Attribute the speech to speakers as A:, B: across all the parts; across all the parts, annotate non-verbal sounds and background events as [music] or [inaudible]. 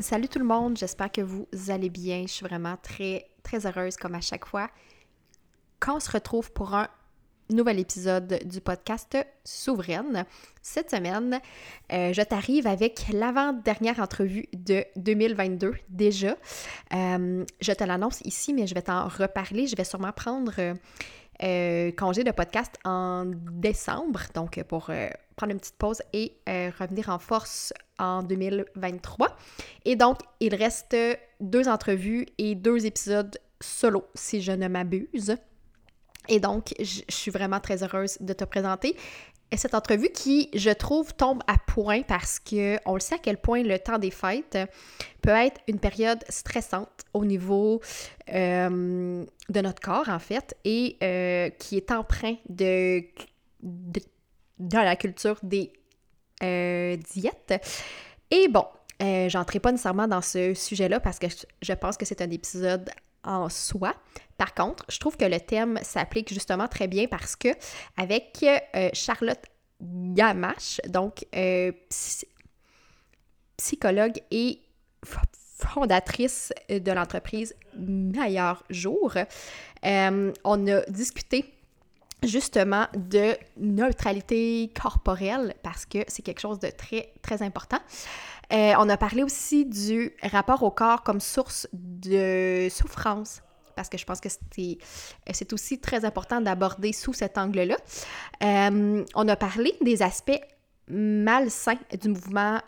A: Salut tout le monde, j'espère que vous allez bien. Je suis vraiment très très heureuse comme à chaque fois qu'on se retrouve pour un nouvel épisode du podcast Souveraine. Cette semaine, euh, je t'arrive avec l'avant-dernière entrevue de 2022 déjà. Euh, je te l'annonce ici, mais je vais t'en reparler. Je vais sûrement prendre euh, congé de podcast en décembre, donc pour prendre une petite pause et revenir en force en 2023. Et donc, il reste deux entrevues et deux épisodes solo, si je ne m'abuse. Et donc, je suis vraiment très heureuse de te présenter cette entrevue qui, je trouve, tombe à point parce que on le sait à quel point le temps des fêtes peut être une période stressante au niveau euh, de notre corps, en fait, et euh, qui est empreint de, de, la culture des euh, diètes. Et bon, j'entrerai pas nécessairement dans ce sujet-là parce que je pense que c'est un épisode en soi. Par contre, je trouve que le thème s'applique justement très bien parce que avec euh, Charlotte Gamache, donc euh, psychologue et fondatrice de l'entreprise Meilleur Jour, euh, on a discuté justement de neutralité corporelle parce que c'est quelque chose de très, très important. on a parlé aussi du rapport au corps comme source de souffrance parce que je pense que c'est aussi très important d'aborder sous cet angle-là. Euh, on a parlé des aspects malsains du mouvement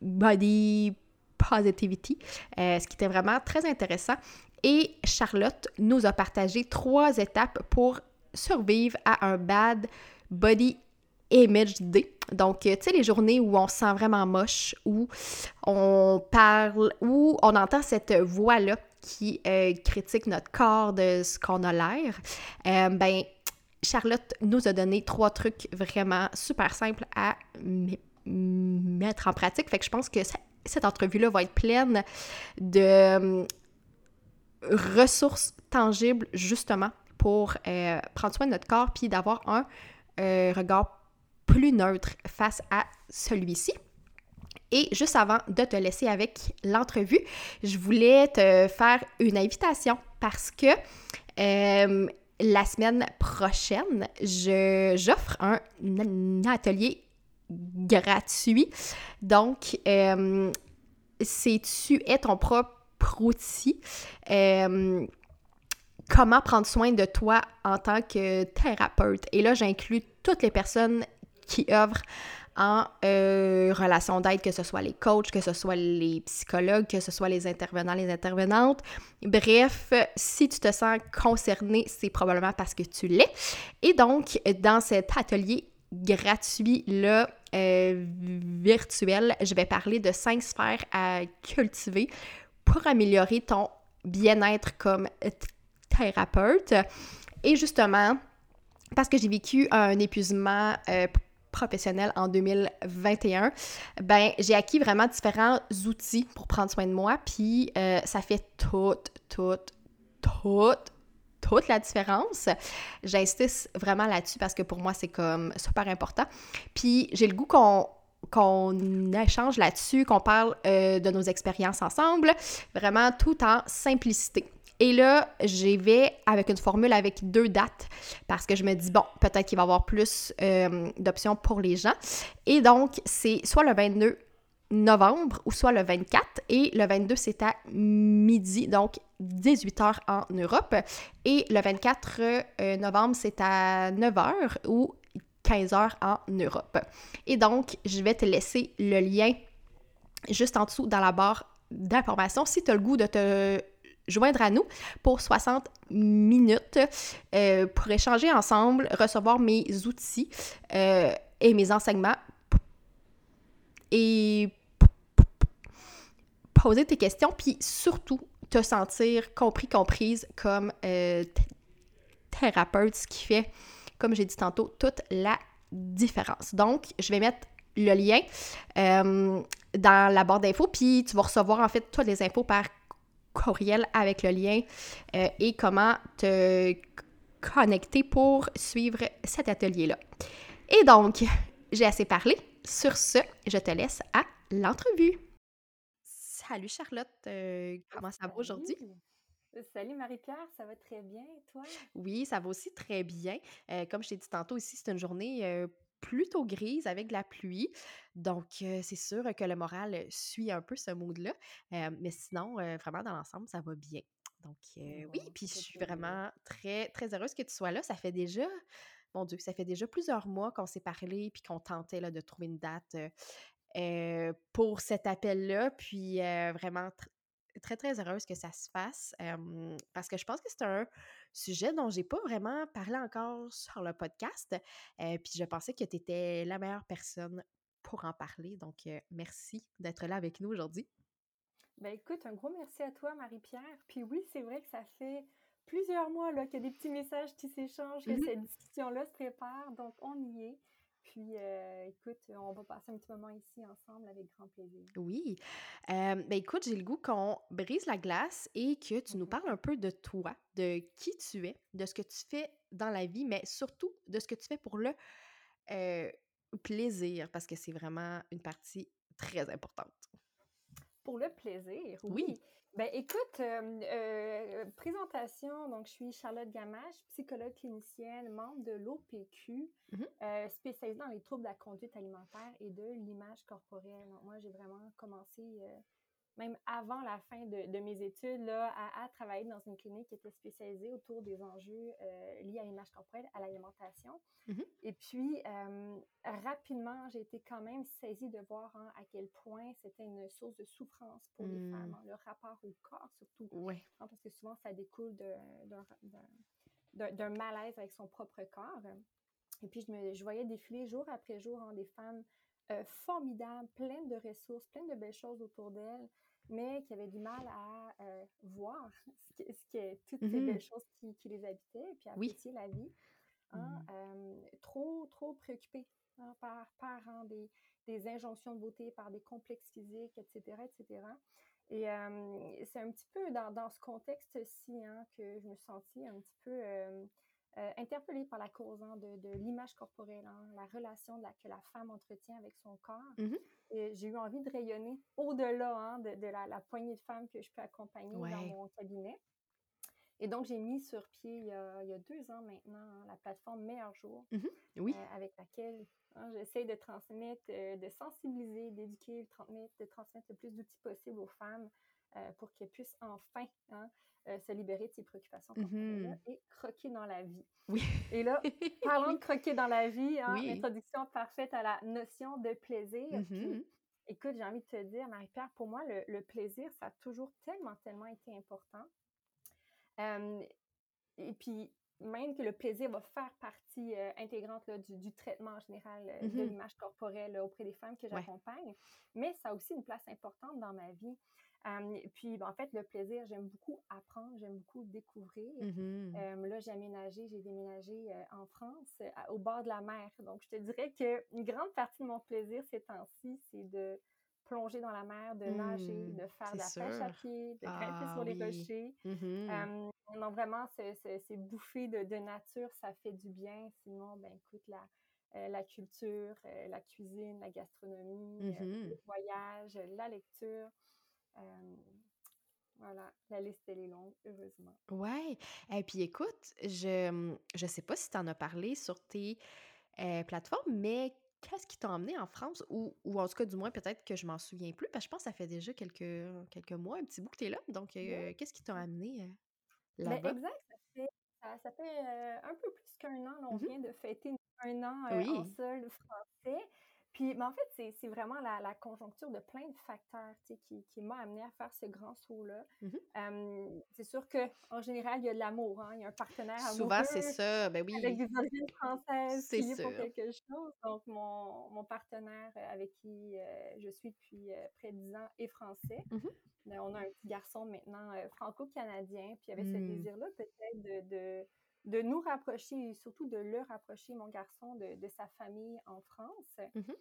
A: body positivity, euh, ce qui était vraiment très intéressant. Et Charlotte nous a partagé trois étapes pour survivre à un bad body image day. Donc, tu sais, les journées où on se sent vraiment moche, où on parle, où on entend cette voix-là qui euh, critique notre corps de ce qu'on a l'air, euh, ben Charlotte nous a donné trois trucs vraiment super simples à mettre en pratique. Fait que je pense que cette entrevue-là va être pleine de euh, ressources tangibles justement pour prendre soin de notre corps puis d'avoir un regard plus neutre face à celui-ci. Et juste avant de te laisser avec l'entrevue, je voulais te faire une invitation parce que euh, la semaine prochaine, j'offre un, atelier gratuit. Donc, euh, c'est tu es ton propre outil? Euh, comment prendre soin de toi en tant que thérapeute. Et là, j'inclus toutes les personnes qui œuvrent en euh, relation d'aide, que ce soit les coachs, que ce soit les psychologues, que ce soit les intervenants, les intervenantes. Bref, si tu te sens concerné, c'est probablement parce que tu l'es. Et donc, dans cet atelier gratuit là, euh, virtuel, je vais parler de cinq sphères à cultiver pour améliorer ton bien-être comme thérapeute. Et justement, parce que j'ai vécu un épuisement euh, professionnelle en 2021, ben j'ai acquis vraiment différents outils pour prendre soin de moi, puis euh, ça fait toute, toute, toute, toute la différence. J'insiste vraiment là-dessus parce que pour moi, c'est comme super important. Puis j'ai le goût qu'on qu'on échange là-dessus, qu'on parle euh, de nos expériences ensemble, vraiment tout en simplicité. Et là, j'y vais avec une formule avec deux dates parce que je me dis, bon, peut-être qu'il va y avoir plus euh, d'options pour les gens. Et donc, c'est soit le 22 novembre, ou soit le 24, et le 22, c'est à midi, donc 18h en Europe. Et le 24 euh, novembre, c'est à 9h ou 15h en Europe. Et donc, je vais te laisser le lien juste en dessous dans la barre d'informations si tu as le goût de te joindre à nous pour 60 minutes euh, pour échanger ensemble, recevoir mes outils euh, et mes enseignements et poser tes questions, puis surtout te sentir compris, comprise comme euh, thérapeute, ce qui fait, comme j'ai dit tantôt, toute la différence. Donc, je vais mettre le lien dans la barre d'infos, puis tu vas recevoir en fait toutes les infos par courriel avec le lien euh, et comment te connecter pour suivre cet atelier-là. Et donc, [laughs] j'ai assez parlé. Sur ce, je te laisse à l'entrevue. Salut Charlotte, euh, comment ça va aujourd'hui?
B: Salut Marie-Pierre, ça va très bien et toi?
A: Oui, ça va aussi très bien. Euh, comme je t'ai dit tantôt, ici, c'est une journée euh, plutôt grise avec de la pluie. Donc, c'est sûr que le moral suit un peu ce mood-là. mais sinon, vraiment, dans l'ensemble, ça va bien. Donc, oui, puis je suis vraiment très, très heureuse que tu sois là. Ça fait déjà, mon Dieu, ça fait déjà plusieurs mois qu'on s'est parlé puis qu'on tentait là, de trouver une date pour cet appel-là. Puis, vraiment, très, très heureuse que ça se fasse parce que je pense que c'est un sujet dont j'ai pas vraiment parlé encore sur le podcast. puis je pensais que tu étais la meilleure personne pour en parler. Donc, merci d'être là avec nous aujourd'hui.
B: Ben écoute, un gros merci à toi, Marie-Pierre. Puis oui, c'est vrai que ça fait plusieurs mois là, qu'il y a des petits messages qui s'échangent, que mmh cette discussion-là se prépare. Donc, on y est. Puis, euh, écoute, on va passer un petit moment ici ensemble avec grand plaisir.
A: Oui. Euh, ben écoute, j'ai le goût qu'on brise la glace et que tu nous mm-hmm. parles un peu de toi, de qui tu es, de ce que tu fais dans la vie, mais surtout de ce que tu fais pour le euh, plaisir, parce que c'est vraiment une partie très importante.
B: Pour le plaisir, oui. Ben écoute, euh, euh, présentation, donc je suis Charlotte Gamache, psychologue clinicienne, membre de l'OPQ, mm-hmm. euh, spécialisée dans les troubles de la conduite alimentaire et de l'image corporelle. moi, j'ai vraiment commencé même avant la fin de, mes études, là, à, travailler dans une clinique qui était spécialisée autour des enjeux euh, liés à l'image corporelle, à l'alimentation. Mm-hmm. Et puis, euh, rapidement, j'ai été quand même saisie de voir hein, à quel point c'était une source de souffrance pour les mm. femmes, hein, le rapport au corps surtout.
A: Oui.
B: Hein, parce que souvent, ça découle d'un malaise avec son propre corps. Et puis, je, me, je voyais défiler jour après jour des femmes euh, formidables, pleines de ressources, pleines de belles choses autour d'elles, mais qui avaient du mal à euh, voir [laughs] ce qui, est toutes ces mmh belles choses qui, les habitaient, et puis apprécier la vie. Hein, mmh. euh, trop, trop préoccupées hein, par, par hein, des, des, injonctions de beauté, par des complexes physiques, etc., etc. Et c'est un petit peu dans, dans ce contexte-ci que je me sentis un petit peu euh, interpellée par la cause hein, de, de l'image corporelle, hein, la relation de la, que la femme entretient avec son corps. Mm-hmm. Et j'ai eu envie de rayonner au-delà hein, de, de la, la, poignée de femmes que je peux accompagner dans mon cabinet. Et donc, j'ai mis sur pied il y, a, il y a deux ans maintenant la plateforme Meilleur Jour, mm-hmm. oui. Euh, avec laquelle j'essaie de transmettre, euh, de sensibiliser, d'éduquer, de transmettre le plus d'outils possibles aux femmes pour qu'elles puissent enfin euh, se libérer de ses préoccupations mmh et croquer dans la vie.
A: Oui.
B: Et là, [laughs] parlons de croquer dans la vie, hein, introduction parfaite à la notion de plaisir. Mmh écoute, j'ai envie de te dire, Marie-Pierre, pour moi, le, plaisir, ça a toujours tellement, tellement été important. et puis, même que le plaisir va faire partie euh, intégrante du, traitement en général euh, de mmh l'image corporelle auprès des femmes que j'accompagne, mais ça a aussi une place importante dans ma vie puis, ben, en fait, le plaisir, j'aime beaucoup apprendre, j'aime beaucoup découvrir. Mmh là, j'ai aménagé, j'ai déménagé euh, en France, au bord de la mer. Donc, je te dirais qu'une grande partie de mon plaisir ces temps-ci, c'est de plonger dans la mer, de nager, mmh, de faire de la pêche à pied, de grimper sur les ah rochers. Mmh donc, vraiment, ces bouffées de, de, nature, ça fait du bien. Sinon, ben écoute, la, euh, la culture, euh, la cuisine, la gastronomie, le voyage, la lecture. Euh, voilà, la liste, elle est longue, heureusement.
A: Ouais. Et puis écoute, je ne sais pas si tu en as parlé sur tes euh, plateformes, mais qu'est-ce qui t'a emmené en France? Ou, ou en tout cas, du moins, peut-être que je m'en souviens plus, parce que je pense que ça fait déjà quelques, quelques mois, un petit bout que tu es là. Donc, euh, qu'est-ce qui t'a amené euh,
B: Ben,
A: là-bas?
B: exact, ça fait, ça, ça fait euh, un peu plus qu'un an. là, on
A: Mhm.
B: vient de fêter un an euh, en sol français. Puis, mais en fait, c'est vraiment la, la conjoncture de plein de facteurs qui, qui m'a amené à faire ce grand saut-là.
A: Mhm.
B: Euh, c'est sûr qu'en général, il y a de l'amour. Hein? Il y a un partenaire
A: Souvent, c'est
B: amoureux
A: ça. Ben
B: avec
A: oui,
B: des origines françaises
A: c'est
B: qui est pour
A: sûr.
B: quelque chose. Donc, mon, mon partenaire avec qui euh, je suis depuis euh, près de 10 ans est français.
A: Mhm.
B: Mais on a un petit garçon maintenant franco-canadien. Puis il y avait ce
A: Mm.
B: désir-là peut-être de, de, de nous rapprocher et surtout de le rapprocher, mon garçon, de, de sa famille en France.
A: Mhm.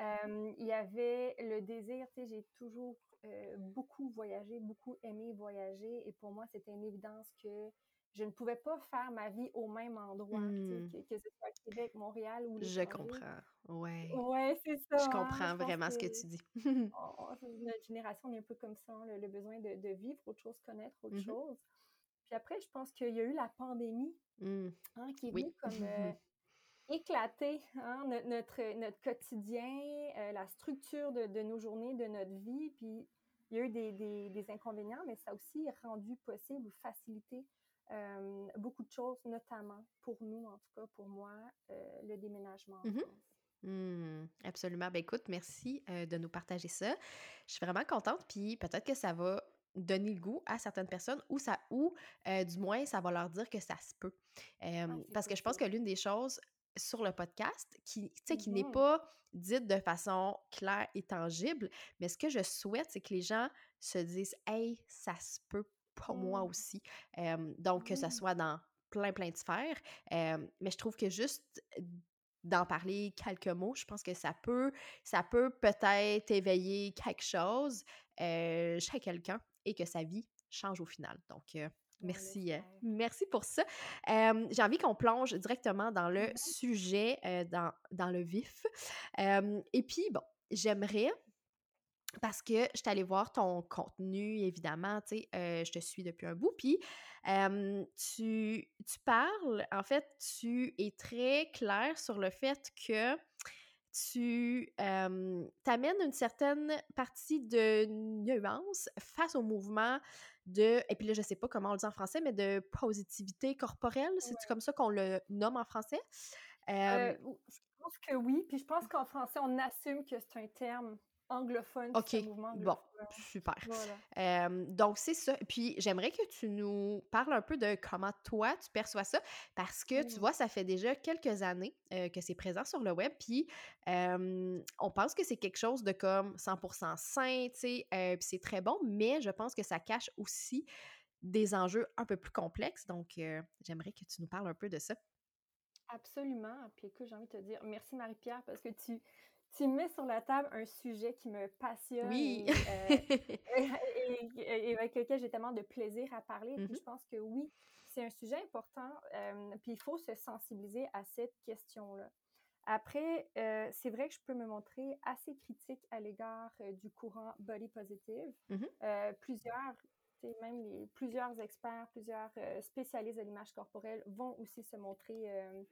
B: Euh, il y avait le désir, tu sais, j'ai toujours euh, beaucoup voyagé, beaucoup aimé voyager. Et pour moi, c'était une évidence que je ne pouvais pas faire ma vie au même endroit, tu sais,
A: Mm.
B: que, que ce soit Québec, Montréal ou
A: Je comprends. Ouais.
B: Ouais, c'est ça.
A: Je
B: hein.
A: comprends
B: Je
A: vraiment ce que tu dis.
B: on- on- notre génération on est un peu comme ça, hein, le, le besoin de, de vivre autre chose, connaître autre
A: Mhm.
B: chose. Puis après, je pense qu'il y a eu la pandémie
A: Mm.
B: hein, qui est
A: Oui.
B: venue comme euh, [laughs] éclater hein, no- notre, notre quotidien, euh, la structure de, de nos journées, de notre vie. Puis il y a eu des, des- des inconvénients, mais ça a aussi rendu possible ou facilité euh, beaucoup de choses, notamment pour nous, en tout cas pour moi, euh, le déménagement en. France.
A: Hmm, absolument. Ben écoute, merci euh, de nous partager ça. Je suis vraiment contente, puis peut-être que ça va donner le goût à certaines personnes ou ça ou euh, du moins ça va leur dire que ça se peut. Euh,
B: Ah,
A: parce que je pense que l'une des choses sur le podcast qui, tu sais, qui n'est
B: Mhm.
A: pas dite de façon claire et tangible, mais ce que je souhaite, c'est que les gens se disent Hey, ça se peut pour moi
B: Mm.
A: aussi. Euh, donc, que ce
B: Oui.
A: soit dans plein, plein de sphères. Mais je trouve que juste d'en parler quelques mots, je pense que ça peut, ça peut peut-être éveiller quelque chose euh, chez quelqu'un et que sa vie change au final. Donc, euh, merci, euh, merci pour ça. Euh, J'ai envie qu'on plonge directement dans le
B: Mhm.
A: sujet, dans, dans le vif. Et puis, bon, j'aimerais parce que je suis allée voir ton contenu, évidemment, tu sais, je te suis depuis un bout, puis tu, tu parles, en fait, tu es très clair sur le fait que tu euh, t'amènes une certaine partie de nuance face au mouvement de, et puis là, je sais pas comment on le dit en français, mais de positivité corporelle, c'est-tu
B: Ouais.
A: comme ça qu'on le nomme en français? Euh,
B: Euh, je pense que oui, puis je pense qu'en français, on assume que c'est un terme anglophone,
A: OK,
B: mouvement
A: bon, super.
B: Voilà.
A: Euh, donc, c'est ça. Puis, j'aimerais que tu nous parles un peu de comment toi, tu perçois ça, parce que, tu vois, ça fait déjà quelques années euh, que c'est présent sur le web, puis euh, on pense que c'est quelque chose de comme 100% sain, tu sais, puis c'est très bon, mais je pense que ça cache aussi des enjeux un peu plus complexes. Donc, j'aimerais que tu nous parles un peu de ça.
B: Absolument. Puis écoute, j'ai envie de te dire merci Marie-Pierre parce que tu, tu mets sur la table un sujet qui me passionne
A: Oui!
B: et, euh, [laughs] [laughs] et, avec lequel j'ai tellement de plaisir à parler. Puis
A: Mhm.
B: je pense que oui, c'est un sujet important. euh, puis il faut se sensibiliser à cette question-là. Après, euh, c'est vrai que je peux me montrer assez critique à l'égard du courant body positive.
A: Mhm.
B: Euh, plusieurs, même les, plusieurs experts, plusieurs spécialistes de l'image corporelle vont aussi se montrer euh,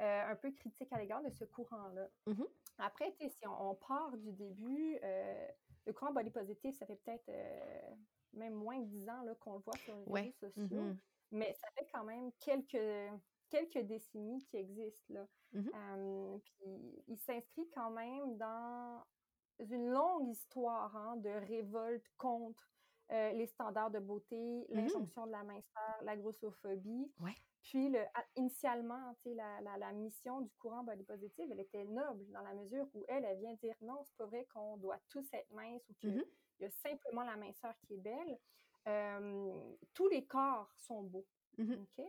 B: euh, un peu critiques à l'égard de ce courant-là.
A: Mhm.
B: Après, si on, on part du début, euh, le courant body positive, ça fait peut-être euh, même moins de 10 ans qu'on le voit sur les
A: Ouais.
B: réseaux sociaux,
A: Mhm.
B: mais ça fait quand même quelques, quelques décennies qui existent. Là.
A: Mhm.
B: Euh, puis il s'inscrit quand même dans une longue histoire hein, de révolte contre euh, les standards de beauté,
A: Mhm.
B: l'injonction de la minceur, la grossophobie.
A: Ouais.
B: Puis, le, initialement, la, la, la mission du courant body positive, elle était noble dans la mesure où elle, elle vient dire non, c'est pas vrai qu'on doit tous être minces ou qu'il
A: Mhm.
B: y a simplement la minceur qui est belle. Euh, tous les corps sont beaux. OK?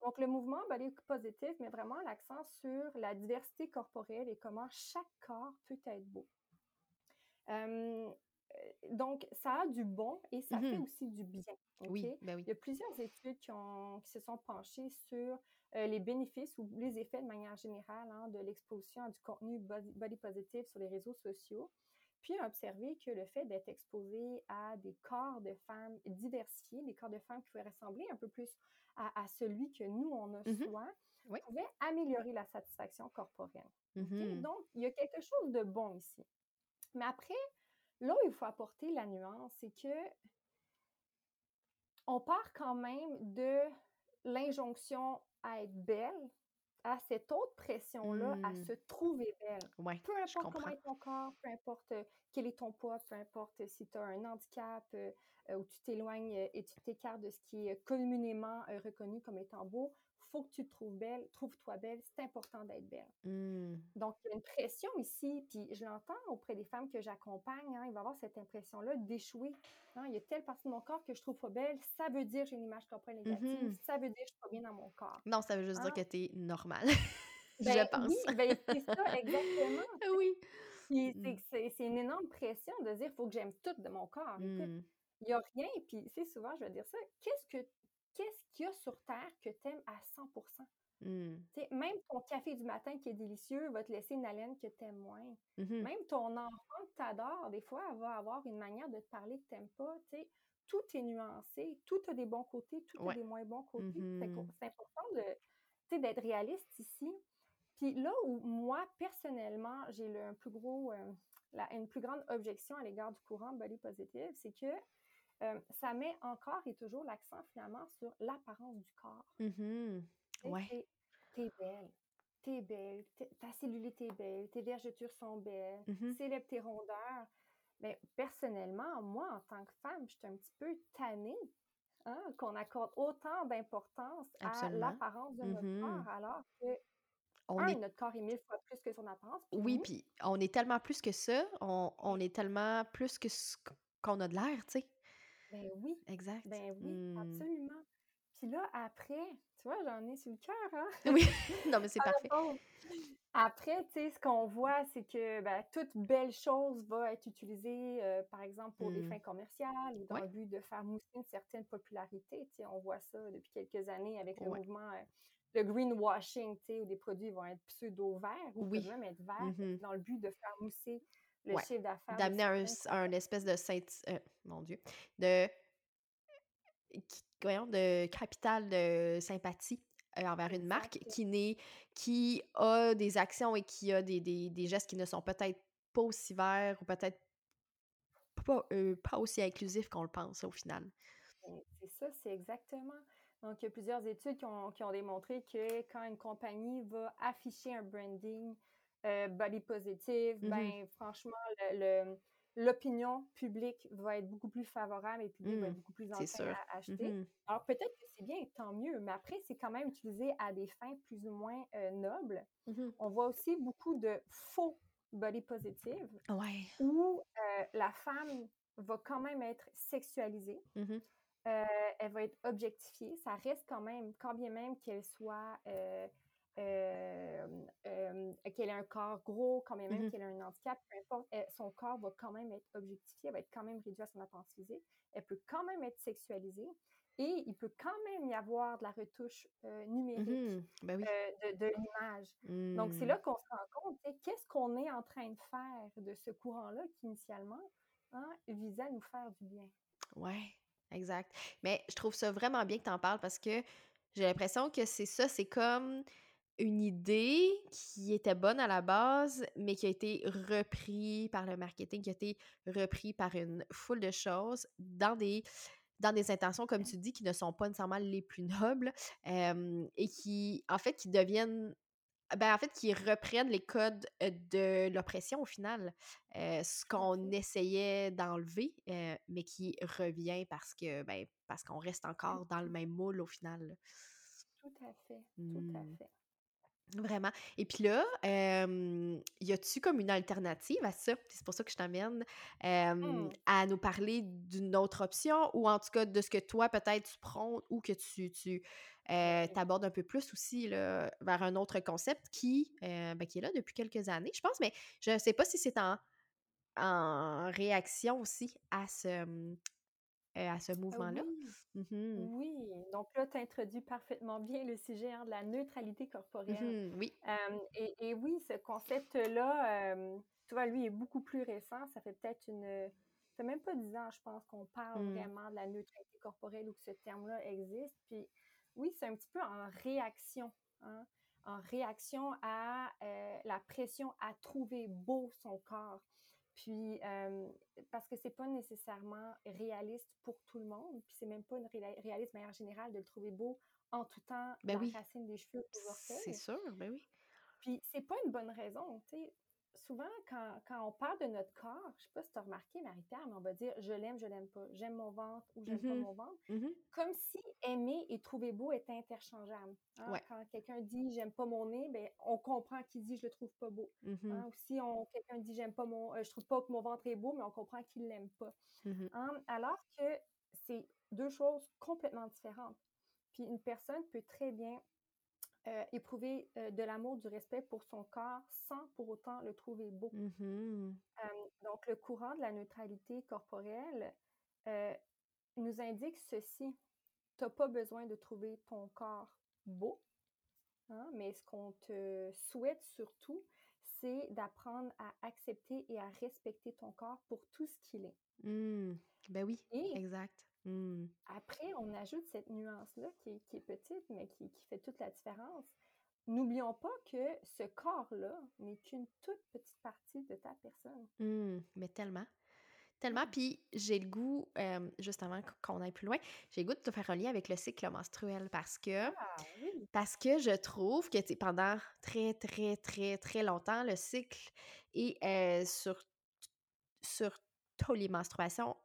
B: Donc, le mouvement body positive met vraiment l'accent sur la diversité corporelle et comment chaque corps peut être beau. Euh, donc, ça a du bon et ça fait
A: Mhm.
B: aussi du bien.
A: Oui, ben oui.
B: Il y a plusieurs études qui, ont- qui se sont penchées sur euh, les bénéfices ou les effets de manière générale hein, de l'exposition à du contenu body, body positive sur les réseaux sociaux. Puis, on a observé que le fait d'être exposé à des corps de femmes diversifiés, des corps de femmes qui pourraient ressembler un peu plus à, à celui que nous, on a
A: Mhm.
B: soi, pouvait améliorer la satisfaction corporelle.
A: Mmh
B: Donc, il y a quelque chose de bon ici. Mais après, là où il faut apporter la nuance, c'est que on part quand même de l'injonction à être belle à cette autre pression-là, à
A: Mmh.
B: se trouver belle.
A: Ouais,
B: Peu importe comment est ton corps, peu importe euh, quel est ton poids, peu importe si tu as un handicap euh, euh, ou tu t'éloignes euh, et tu t'écartes de ce qui est communément euh, reconnu comme étant beau, faut que tu te trouves belle, trouve-toi belle, c'est important d'être belle.
A: Mmh.
B: Donc, il y a une pression ici, puis je l'entends auprès des femmes que j'accompagne, hein, il va y avoir cette impression-là d'échouer. hein. Il y a telle partie de mon corps que je trouve pas belle, ça veut dire que j'ai une image corporelle négative,
A: Mhm.
B: ça veut dire que je suis pas bien dans mon corps.
A: Non, ça veut juste dire
B: Hein?
A: que t'es normale, [laughs]
B: Ben
A: je pense.
B: oui, ben c'est [laughs] ça, exactement.
A: Oui. Mmh.
B: c'est une énorme pression de dire, faut que j'aime tout de mon corps. Écoute,
A: Mmh.
B: il y a rien, puis c'est souvent, je vais dire ça, qu'est-ce que qu'il y a sur Terre que tu aimes à 100
A: Mmh.
B: Tu sais, même ton café du matin qui est délicieux va te laisser une haleine que tu aimes moins.
A: Mhm.
B: Même ton enfant que tu adores, des fois, elle va avoir une manière de te parler que tu n'aimes pas. Tout est nuancé, tout a des bons côtés, tout
A: Ouais.
B: a des moins bons côtés.
A: Mhm.
B: C'est important d'être réaliste ici. Puis là où moi, personnellement, j'ai un plus gros, euh, la- une plus grande objection à l'égard du courant body positive, c'est que euh, ça met encore et toujours l'accent finalement sur l'apparence du corps. Tu sais,
A: Ouais.
B: t'es belle, t'es belle, ta cellulite est belle, tes vergetures sont belles,
A: Mhm.
B: célèbre tes rondeurs. Mais personnellement, moi, en tant que femme, je suis un petit peu tannée hein, qu'on accorde autant d'importance à l'apparence de notre
A: Mhm.
B: corps, alors que,
A: On
B: un,
A: est
B: notre corps est mille fois plus que son apparence. Puis
A: oui, puis on est tellement plus que ça, on on est tellement plus que ce qu'on a de l'air, tu sais?
B: Ben oui,
A: Exact.
B: ben oui,
A: Mmh.
B: absolument. Puis là, après, tu vois, j'en ai sur le cœur, hein? [laughs]
A: Oui, non, mais [laughs] c'est
B: Par
A: parfait.
B: Après, tu sais, ce qu'on voit, c'est que ben, toute belle chose va être utilisée, euh, par exemple, pour des
A: Mmh.
B: fins commerciales ou dans
A: Ouais.
B: le but de faire mousser une certaine popularité. Tu sais, on voit ça depuis quelques années avec le
A: Ouais.
B: mouvement, euh, le greenwashing, tu sais, où des produits vont être pseudo-verts ou
A: Oui.
B: peuvent même être verts
A: Mhm.
B: dans le but de faire mousser le
A: Ouais.
B: chiffre d'affaires.
A: D'amener un un espèce de synth heu, mon Dieu, de voyons, de capital de sympathie, heu, envers une marque qui n'est qui a des actions et qui a des des des gestes qui ne sont peut-être pas aussi verts ou peut-être pas, heu, pas aussi inclusifs qu'on le pense au final.
B: Ben, C'est ça, c'est exactement. Donc, il y a plusieurs études qui ont, qui ont démontré que quand une compagnie va afficher un branding euh, body positive,
A: Mhm.
B: ben franchement, le- l'opinion publique va être beaucoup plus favorable et le public va
A: Mmh,
B: être beaucoup plus enclin à acheter.
A: Mhm.
B: Alors, peut-être que c'est bien, tant mieux, mais après, c'est quand même utilisé à des fins plus ou moins euh, nobles.
A: Mhm.
B: On voit aussi beaucoup de faux body positive
A: Ouais.
B: où euh, la femme va quand même être sexualisée. Euh, elle va être objectifiée. Ça reste quand même, quand bien même qu'elle soit, euh, euh, euh, qu'elle ait un corps gros, quand même
A: Mhm.
B: qu'elle ait un handicap, peu importe, elle- son corps va quand même être objectifié, elle va être quand même réduite à son apparence physique. Elle peut quand même être sexualisée et il peut quand même y avoir de la retouche euh, numérique
A: Mhm. Ben oui.
B: de, de l'image. Donc, c'est
A: Mmh.
B: là qu'on se rend compte, qu'est-ce qu'on est en train de faire de ce courant-là qui, initialement, hein, visait à nous faire du bien.
A: Ouais, exact. Mais je trouve ça vraiment bien que tu en parles parce que j'ai l'impression que c'est ça, c'est comme une idée qui était bonne à la base, mais qui a été repris par le marketing, qui a été repris par une foule de choses dans des dans des intentions, comme tu dis, qui ne sont pas nécessairement les plus [laughs] nobles, et qui, en fait, qui deviennent ben, en fait, qui reprennent les codes, de l'oppression au final, ce qu'on essayait d'enlever, mais qui revient parce que, ben, parce qu'on reste encore dans le même moule au final.
B: Tout à fait, tout à
A: Mmh.
B: fait.
A: Vraiment. Et puis là, y a-tu comme une alternative à ça? C'est pour ça que je t'amène,
B: Mmh.
A: à nous parler d'une autre option ou en tout cas de ce que toi peut-être tu prônes ou que tu tu, tu un peu plus aussi là, vers un autre concept qui, ben, qui est là depuis quelques années, je pense, mais je sais pas si c'est en en réaction aussi à ce, heu, à ce
B: Ah
A: mouvement-là.
B: oui,
A: Mmh
B: oui. Donc là, tu introduis parfaitement bien le sujet hein, de la neutralité corporelle.
A: Mmh Oui.
B: Euh, et, et oui, ce concept-là, euh, tu vois, lui est beaucoup plus récent. Ça fait peut-être une... Ça fait même pas dix ans, je pense, qu'on parle
A: Mmh.
B: vraiment de la neutralité corporelle ou que ce terme-là existe. Puis oui, c'est un petit peu en réaction hein, en réaction à euh, la pression à trouver beau son corps. Puis, euh, parce que c'est pas nécessairement réaliste pour tout le monde, puis c'est même pas une réaliste de manière générale de le trouver beau en tout temps,
A: ben
B: la racine des cheveux
A: C'est sûr, ben oui.
B: Puis, c'est pas une bonne raison, tu sais souvent, quand, quand, on parle de notre corps, je sais pas si tu as remarqué, Marie-Pierre, mais on va dire je l'aime, je l'aime pas. J'aime mon ventre ou j'aime pas
A: mm-hmm.
B: mon ventre.
A: Mm-hmm.
B: Comme si aimer et trouver beau était interchangeable. Hein. Quand quelqu'un dit j'aime pas mon nez, ben, on comprend qu'il dit je le trouve pas beau.
A: Mm-hmm.
B: Hein. Ou si quelqu'un dit j'aime pas mon. Euh, je trouve pas que mon ventre est beau, mais on comprend qu'il l'aime pas. Hein. Alors que c'est deux choses complètement différentes. Puis une personne peut très bien euh, éprouver euh, de l'amour, du respect pour son corps sans pour autant le trouver beau.
A: Mm-hmm.
B: Euh, donc, le courant de la neutralité corporelle nous indique ceci. Tu n'as pas besoin de trouver ton corps beau, hein, mais ce qu'on te souhaite surtout, c'est d'apprendre à accepter et à respecter ton corps pour tout ce qu'il est.
A: Mmh. Ben oui, exact. Mmh.
B: Après, on ajoute cette nuance-là qui, est petite, mais qui, fait toute la différence. N'oublions pas que ce corps-là n'est qu'une toute petite partie de ta personne.
A: Mmh, mais tellement. Tellement. Puis j'ai le goût, euh, justement, qu'on aille plus loin, j'ai le goût de te faire un lien avec le cycle menstruel parce que,
B: ah,
A: parce que je trouve que pendant très, très, très, très longtemps, le cycle est euh, sur, sur tous les menstruations,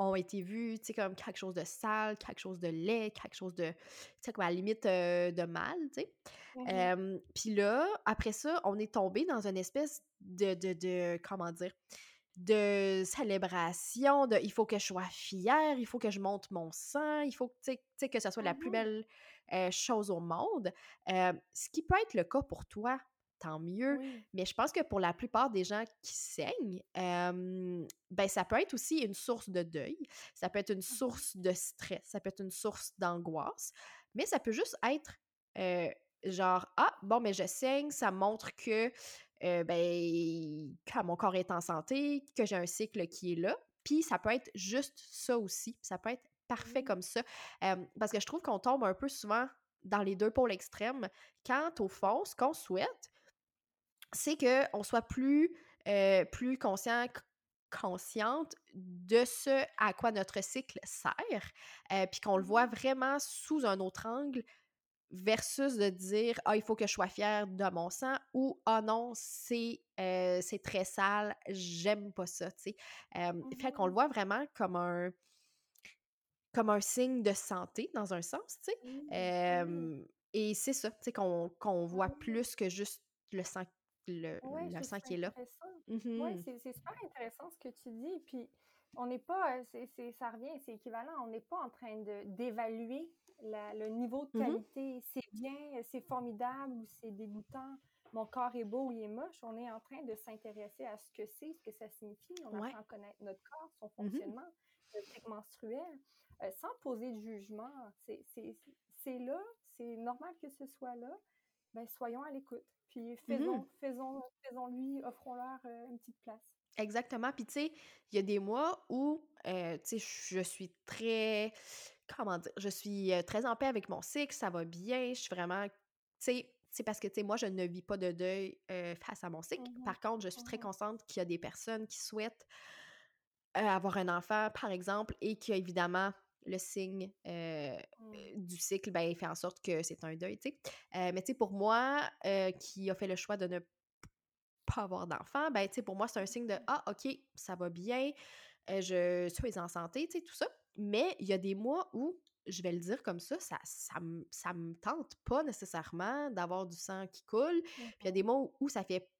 A: ont été vus, tu sais, comme quelque chose de sale, quelque chose de laid, quelque chose de, tu sais, comme à la limite euh, de mal, tu sais.
B: Mmh
A: puis là, après ça, on est tombé dans une espèce de, de, de, comment dire, de célébration, de il faut que je sois fière, il faut que je monte mon sang, il faut que, tu sais, que ce soit la plus mmh belle euh, chose au monde. Ce qui peut être le cas pour toi, tant mieux. Mais je pense que pour la plupart des gens qui saignent, ben ça peut être aussi une source de deuil, ça peut être une mmh source de stress, ça peut être une source d'angoisse, mais ça peut juste être genre ah bon mais je saigne, ça montre que ben que mon corps est en santé, que j'ai un cycle qui est là. Puis ça peut être juste ça aussi, ça peut être parfait comme ça, parce que je trouve qu'on tombe un peu souvent dans les deux pôles extrêmes, quand au fond, ce qu'on souhaite, c'est qu'on soit plus, euh, plus conscient, consciente de ce à quoi notre cycle sert, euh, puis qu'on le voit mmh. vraiment sous un autre angle versus de dire ah il faut que je sois fière de mon sang ou ah non c'est euh, c'est très sale j'aime pas ça tu sais? Fait qu'on le mmh. voit vraiment comme un comme un signe de santé dans un sens tu sais? Mmh et c'est ça tu sais qu'on voit plus que juste le sang le, sang qui est là.
B: Oui, mmh c'est super intéressant ce que tu dis. Puis, on n'est pas, c'est ça revient, c'est équivalent, on n'est pas en train d'évaluer le niveau de mmh qualité. C'est bien, c'est formidable ou c'est dégoûtant. Mon corps est beau ou il est moche. On est en train de s'intéresser à ce que c'est, ce que ça signifie. On apprend à connaître notre corps, son mmh fonctionnement, le cycle menstruel, euh, sans poser de jugement. C'est là, c'est normal que ce soit là. Ben, soyons à l'écoute. Puis faisons, mmh faisons, faisons-lui, offrons-leur euh, une petite place.
A: Exactement. Puis tu sais, il y a des mois où, euh, tu sais, je suis très, comment dire, je suis euh, très en paix avec mon cycle, ça va bien, je suis vraiment, tu sais, c'est parce que, tu sais, moi, je ne vis pas de deuil face à mon cycle.
B: Mmh
A: par contre, je suis très
B: mmh
A: consciente qu'il y a des personnes qui souhaitent avoir un enfant, par exemple, et qui, évidemment, le signe euh,
B: mmh.
A: du cycle, ben, fait en sorte que c'est un deuil, tu sais. Euh, mais tu sais, pour moi, euh, qui a fait le choix de ne pas avoir d'enfant, ben, tu sais, pour moi, c'est un signe de « Ah, OK, ça va bien, je suis en santé », tu sais, tout ça. Mais il y a des mois où, je vais le dire comme ça, ça, ça, me tente pas nécessairement d'avoir du sang qui coule. Puis il y a des mois où, ça fait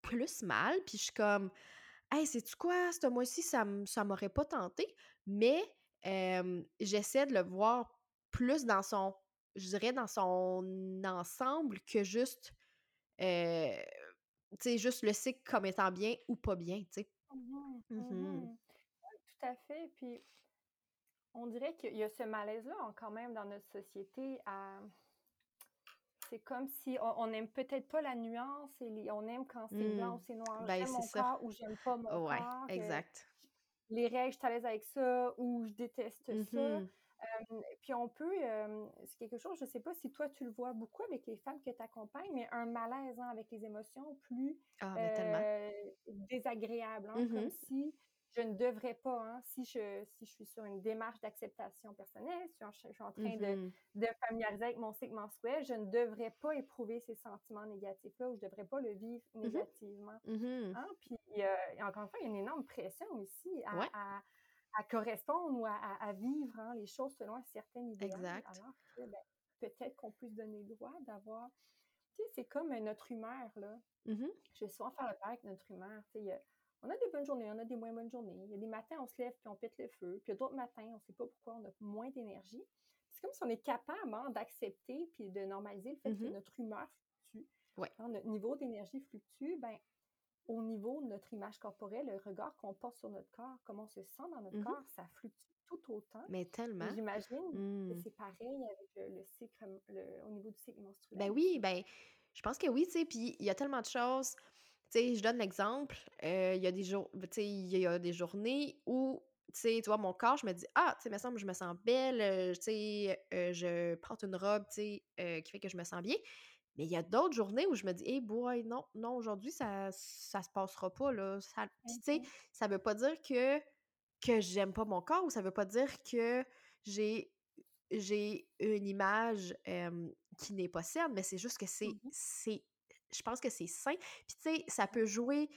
A: plus mal, puis je suis comme « Hey, sais-tu quoi, ce mois-ci, ça, ça m'aurait pas tenté. » Mais j'essaie de le voir plus dans son, je dirais, dans son ensemble que juste, euh, tu sais, juste le cycle comme étant bien ou pas bien, tu sais.
B: Mmh mmh tout à fait. Puis, on dirait qu'il y a ce malaise-là quand même dans notre société à c'est comme si on n'aime peut-être pas la nuance et on aime quand c'est blanc ou mmh. c'est noir.
A: Ben,
B: j'aime mon corps ou j'aime pas mon
A: ouais,
B: corps.
A: exact
B: les règles, je suis à l'aise avec ça ou je déteste ça.
A: Mmh
B: puis on peut, c'est quelque chose, je ne sais pas si toi tu le vois beaucoup avec les femmes que tu accompagnes, mais un malaise hein, avec les émotions plus
A: ah,
B: désagréable, hein, comme mm-hmm. si je ne devrais pas, hein, si, je, si je suis sur une démarche d'acceptation personnelle, si je, suis en train de, mm-hmm. de, familiariser avec mon cycle menstruel, je ne devrais pas éprouver ces sentiments négatifs-là ou je ne devrais pas le vivre mm-hmm. négativement. Hein. Puis, encore une fois, il y a une énorme pression aussi à à correspondre ou à, vivre hein, les choses selon un certain idéal. Exact. Alors que ben, peut-être qu'on peut se donner le droit d'avoir. Tu sais, c'est comme notre humeur, là. Mm-hmm. Je vais souvent faire le pareil avec notre humeur. Tu sais, on a des bonnes journées, on a des moins bonnes journées. Il y a des matins, on se lève puis on pète le feu. Puis il y a d'autres matins, on ne sait pas pourquoi on a moins d'énergie. C'est comme si on est capable hein, d'accepter puis de normaliser le fait que mm-hmm. notre humeur fluctue. Ouais. Quand notre niveau d'énergie fluctue, ben au niveau de notre image corporelle, le regard qu'on porte sur notre corps, comment on se sent dans notre mmh corps, ça fluctue tout autant.
A: Mais tellement.
B: J'imagine que mmh. c'est pareil avec le, cycle, au niveau du cycle menstruel.
A: Ben oui, ben je pense que oui, tu sais, puis il y a tellement de choses. Sais, je donne l'exemple, euh, il y a des jours, il y a des journées où tu sais, tu vois, mon corps, je me dis, ah, tu sais, me semble, je me sens belle, tu sais, euh, je porte une robe, tu sais, qui fait que je me sens bien. Mais il y a d'autres journées où je me dis, hey boy, non, non, aujourd'hui, ça, ça se passera pas, là. Ça, tu sais, ça veut pas dire que, que j'aime pas mon corps ou ça veut pas dire que j'ai, j'ai une image qui n'est pas saine, mais c'est juste que c'est, mmh c'est, je pense que c'est sain. Puis, tu sais, ça peut jouer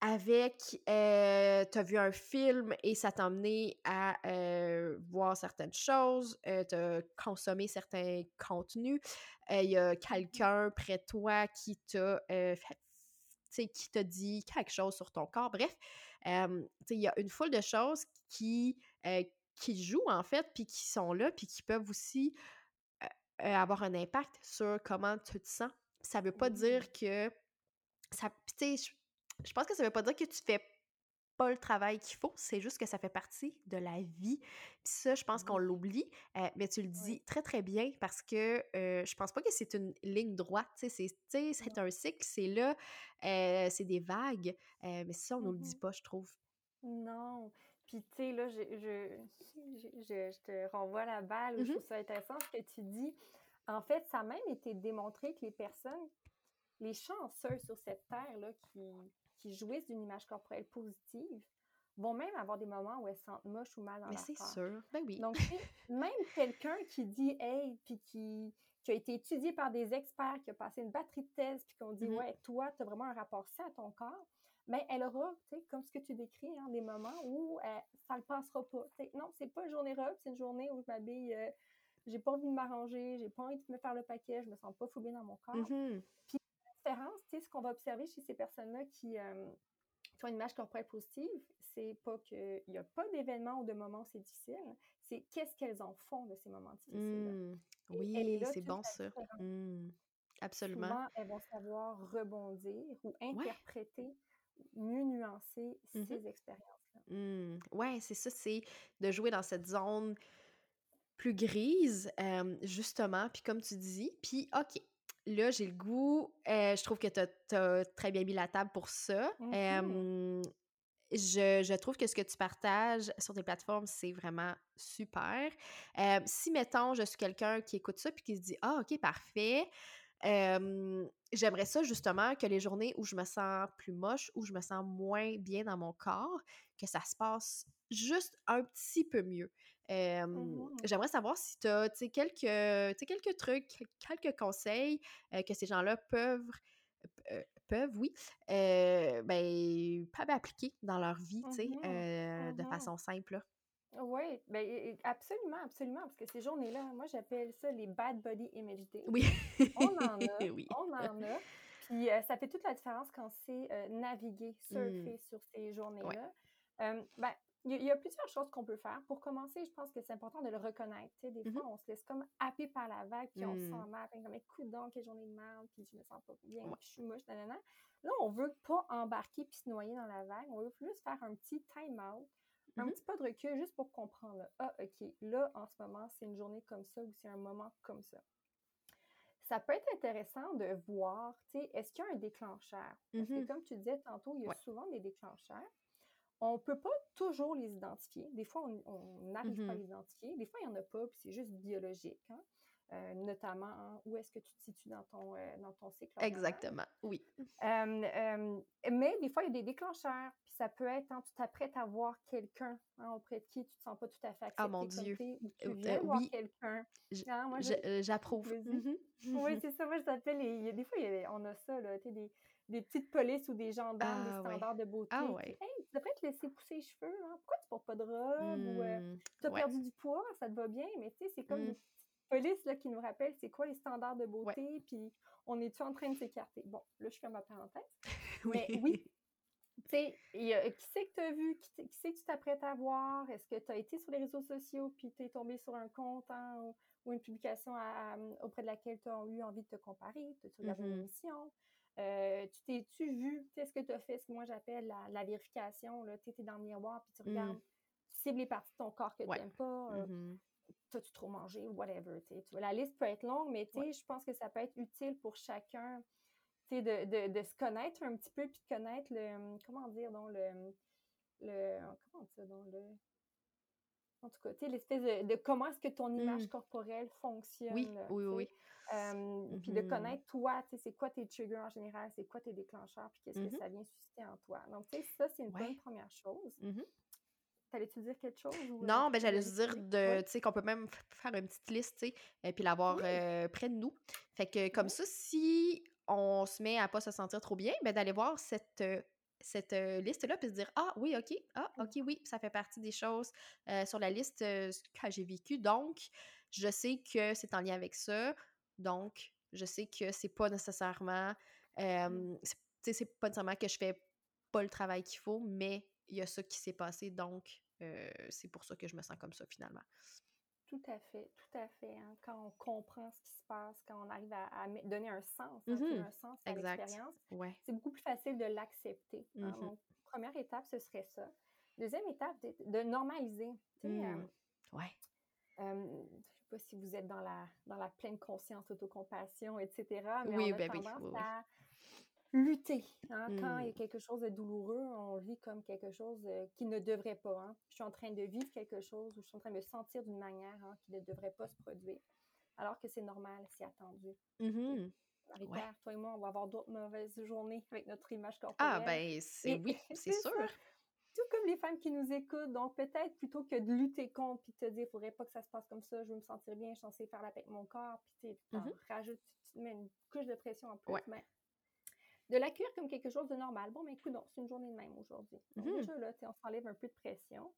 A: avec euh, tu as vu un film et ça t'a amené à euh, voir certaines choses, euh, t'as consommé certains contenus, il y a quelqu'un près de toi qui t'a qui t'a dit quelque chose sur ton corps. Bref, il y a une foule de choses qui, qui jouent en fait, puis qui sont là, puis qui peuvent aussi avoir un impact sur comment tu te sens. Ça veut pas dire que ça, tu sais, je pense que ça veut pas dire que tu fais pas le travail qu'il faut, c'est juste que ça fait partie de la vie. Puis ça, je pense qu'on l'oublie, euh, mais tu le dis très, très bien parce que euh, je pense pas que c'est une ligne droite, tu sais, c'est un cycle, c'est là, euh, c'est des vagues, mais ça, on ne le dit mmh pas, je trouve.
B: Non. Puis, tu sais, là, je, je, te renvoie la balle, je mmh trouve ça intéressant ce que tu dis. En fait, ça a même été démontré que les personnes, les chanceux sur cette terre-là qui qui jouissent d'une image corporelle positive vont même avoir des moments où elles se sentent moches ou mal dans
A: Mais c'est sûr, ben oui.
B: Donc, même quelqu'un qui dit « Hey », puis qui, qui a été étudié par des experts, qui a passé une batterie de thèse, puis qu'on dit mm-hmm. Ouais, toi, tu as vraiment un rapport sain à ton corps », mais elle aura, tu sais, comme ce que tu décris, hein, des moments où ça euh, ça le passera pas. Non, non, c'est pas une journée robe, c'est une journée où je m'habille... Euh, j'ai pas envie de m'arranger, j'ai pas envie de me faire le paquet, je me sens pas foulée dans mon corps. Mm-hmm différence, ce qu'on va observer chez ces personnes-là qui, euh, ont une image corporelle positive, c'est pas qu'il n'y a pas d'événements ou de moments où c'est difficile, c'est qu'est-ce qu'elles en font de ces moments difficiles.
A: Mmh. oui, c'est bon ça. Mmh. Absolument.
B: Souvent, elles vont savoir rebondir ou interpréter, mieux nuancer mmh ces expériences-là.
A: Mmh. Ouais, c'est ça, c'est de jouer dans cette zone plus grise, euh, justement, puis comme tu dis, puis OK, là, j'ai le goût. Euh, je trouve que tu as, très bien mis la table pour ça. Mm-hmm. je, trouve que ce que tu partages sur tes plateformes, c'est vraiment super. si, mettons, je suis quelqu'un qui écoute ça puis qui se dit Ah, OK, parfait. J'aimerais ça justement que les journées où je me sens plus moche, où je me sens moins bien dans mon corps, que ça se passe juste un petit peu mieux. Mmh j'aimerais savoir si tu as quelques, quelques trucs, quelques conseils euh, que ces gens-là peuvent, euh, peuvent, oui, ben, peuvent appliquer dans leur vie, mmh de mmh façon simple.
B: Oui, ben, absolument, absolument, parce que ces journées-là, moi j'appelle ça les bad body image days.
A: Oui.
B: on en [laughs] a, oui. on en a. Puis ça fait toute la différence quand c'est naviguer, surfer sur ces journées-là. ben, il y, a plusieurs choses qu'on peut faire. Pour commencer, je pense que c'est important de le reconnaître. des mmh fois, on se laisse comme happer par la vague, puis on se sent mmh. mal, comme écoute donc, quelle journée de merde, puis je me sens pas bien, puis je suis moche, nanana. Là, on veut pas embarquer puis se noyer dans la vague. On veut juste faire un petit time-out, un mmh petit pas de recul, juste pour comprendre. ah, OK, là, en ce moment, c'est une journée comme ça ou c'est un moment comme ça. Ça peut être intéressant de voir, tu sais, est-ce qu'il y a un déclencheur? Parce que comme tu disais tantôt, il y a souvent des déclencheurs. On peut pas toujours les identifier. Des fois, on n'arrive pas à
A: Mmh
B: les identifier. Des fois, il y en a pas, puis c'est juste biologique, hein. Euh, notamment où est-ce que tu te situes dans ton, euh, dans ton cycle hormonal.
A: Exactement, oui.
B: Euh, mais des fois, il y a des déclencheurs, puis ça peut être quand tu t'apprêtes à voir quelqu'un hein, auprès de qui tu te sens pas tout à fait accepté
A: Ah mon Dieu.
B: ou tu
A: Euh,
B: viens voir
A: oui.
B: quelqu'un. Hein,
A: J'approuve. Mhm.
B: Oui, c'est ça. Moi, je t'appelle. les- il y a Des fois, il y a- on a ça, là, tu sais, des, des petites polices ou des gendarmes,
A: Ah,
B: des
A: ouais.
B: standards de beauté.
A: Ah, ouais.
B: Hey, tu devrais te laisser pousser les cheveux. Hein? Pourquoi tu portes pas de robe? Ou euh,
A: Mm,
B: tu as
A: ouais.
B: perdu du poids, ça te va bien. Mais tu sais, c'est comme
A: Mm.
B: des petites polices là, qui nous rappellent c'est quoi les standards de beauté. Puis on est-tu en train de s'écarter? Bon, là, je ferme ma parenthèse. [laughs] Mais oui, tu sais, qui c'est que tu as vu? Qui, qui c'est que tu t'apprêtes à voir? Est-ce que tu as été sur les réseaux sociaux puis tu es tombé sur un compte hein, ou, ou une publication à- à- auprès de laquelle tu as eu envie de te comparer? Tu as regardé une
A: Mhm.
B: émission? Euh, tu t'es-tu vu? Tu sais, ce que tu as fait, ce que moi j'appelle la, la vérification. Tu es dans le miroir puis tu regardes,
A: Mm.
B: tu cibles les parties de ton corps que
A: Ouais.
B: tu n'aimes pas. euh,
A: Mhm.
B: t'as-tu trop mangé, whatever, tu vois, La liste peut être longue, mais
A: Ouais.
B: je pense que ça peut être utile pour chacun, de, de, de se connaître un petit peu, puis de connaître le, comment dire, donc le, le, comment ça, donc le, en tout cas, tu sais, l'espèce de, de comment est-ce que ton image
A: Mm.
B: corporelle fonctionne.
A: Oui,
B: là,
A: oui, oui.
B: Euh, Puis de
A: Mhm.
B: connaître toi, tu sais, c'est quoi tes triggers en général, c'est quoi tes déclencheurs, puis qu'est-ce que
A: Mhm.
B: ça vient susciter en toi. Donc, tu sais, ça, c'est une
A: Ouais.
B: bonne première chose. T'allais-tu dire quelque chose? Ou, euh,
A: Non, ben j'allais juste dire de,
B: Oui.
A: tu sais, qu'on peut même faire une petite liste, tu sais, et puis l'avoir
B: Oui.
A: euh, près de nous. Fait que comme
B: Oui.
A: ça, si on se met à pas se sentir trop bien, ben d'aller voir cette, euh, cette euh, liste-là, puis se dire Ah oui, ok, ah
B: Mmh.
A: ok, oui, ça fait partie des choses euh, sur la liste euh, que j'ai vécu. Donc, je sais que c'est en lien avec ça. Donc, je sais que c'est pas nécessairement, c'est- tu sais, c'est pas nécessairement que je fais pas le travail qu'il faut, mais il y a ça qui s'est passé, donc c'est pour ça que je me sens comme ça finalement.
B: Tout à fait, tout à fait. hein. Quand on comprend ce qui se passe, quand on arrive à, donner un sens, hein,
A: Mhm.
B: un sens à l'expérience,
A: Ouais.
B: c'est beaucoup plus facile de l'accepter. hein. Donc, première étape, ce serait ça. Deuxième étape, de, de normaliser.
A: Mm. Ouais.
B: euh, je ne sais pas si vous êtes dans la, dans la pleine conscience, autocompassion, etc., mais
A: Oui,
B: on a
A: ben
B: tendance
A: oui, oui.
B: à lutter. hein. Quand il y
A: Mm.
B: a quelque chose de douloureux, on vit comme quelque chose euh, qui ne devrait pas. hein. Je suis en train de vivre quelque chose ou je suis en train de me sentir d'une manière hein, qui ne devrait pas se produire. Alors que c'est normal, c'est attendu. Marie-Pierre, toi et moi, on va avoir d'autres mauvaises journées avec notre image
A: Ah,
B: corporelle.
A: ben, c'est oui, [laughs] c'est
B: ça.
A: sûr.
B: Tout comme les femmes qui nous écoutent. Donc, peut-être plutôt que de lutter contre puis de te dire, il faudrait pas que ça se passe comme ça, je veux me sentir bien, je suis censée faire la paix avec mon corps, puis tu
A: Mhm.
B: rajoutes, tu te mets une couche de pression en plus.
A: Ouais.
B: Mais de l'accueillir comme quelque chose de normal. Bon, mais écoute, non, c'est une journée de même aujourd'hui.
A: Mhm.
B: déjà, là, on s'enlève un peu de pression.